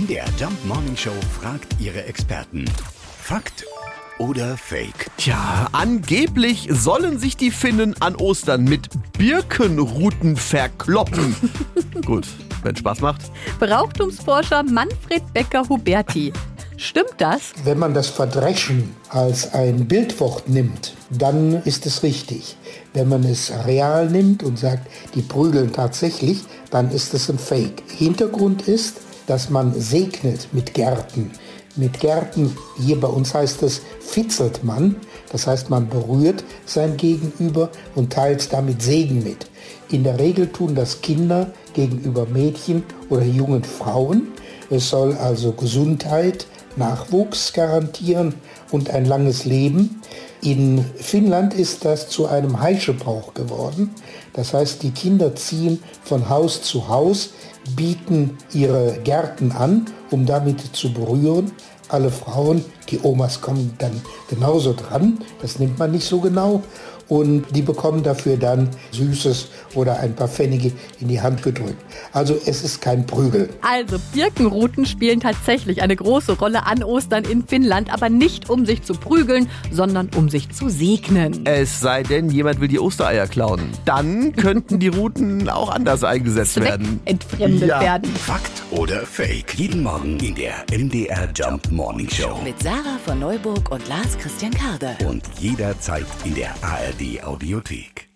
MDR Jump Morning Show fragt ihre Experten. Fakt oder Fake? Tja, angeblich sollen sich die Finnen an Ostern mit Birkenruten verkloppen. Gut, wenn Spaß macht. Brauchtumsforscher Manfred Becker-Huberti. Stimmt das? Wenn man das Verdreschen als ein Bildwort nimmt, dann ist es richtig. Wenn man es real nimmt und sagt, die prügeln tatsächlich, dann ist es ein Fake. Hintergrund ist, dass man segnet mit Gärten. Mit Gärten, hier bei uns heißt es, fitzelt man. Das heißt, man berührt sein Gegenüber und teilt damit Segen mit. In der Regel tun das Kinder gegenüber Mädchen oder jungen Frauen. Es soll also Gesundheit, Nachwuchs garantieren und ein langes Leben. In Finnland ist das zu einem Heischebrauch geworden. Das heißt, die Kinder ziehen von Haus zu Haus, bieten ihre Gärten an, um damit zu berühren. Alle Frauen, die Omas kommen dann genauso dran, das nimmt man nicht so genau und die bekommen dafür dann Süßes oder ein paar Pfennige in die Hand gedrückt. Also es ist kein Prügel. Also Birkenruten spielen tatsächlich eine große Rolle an Ostern in Finnland, aber nicht um sich zu prügeln, sondern um sich zu segnen. Es sei denn, jemand will die Ostereier klauen. Dann könnten die Routen auch anders eingesetzt werden. entfremdet Ja. werden. Fakt oder Fake? Jeden Morgen in der MDR Jump Morning Show. Mit Sarah von Neuburg und Lars Christian Karde. Und jederzeit in der ARD Audiothek.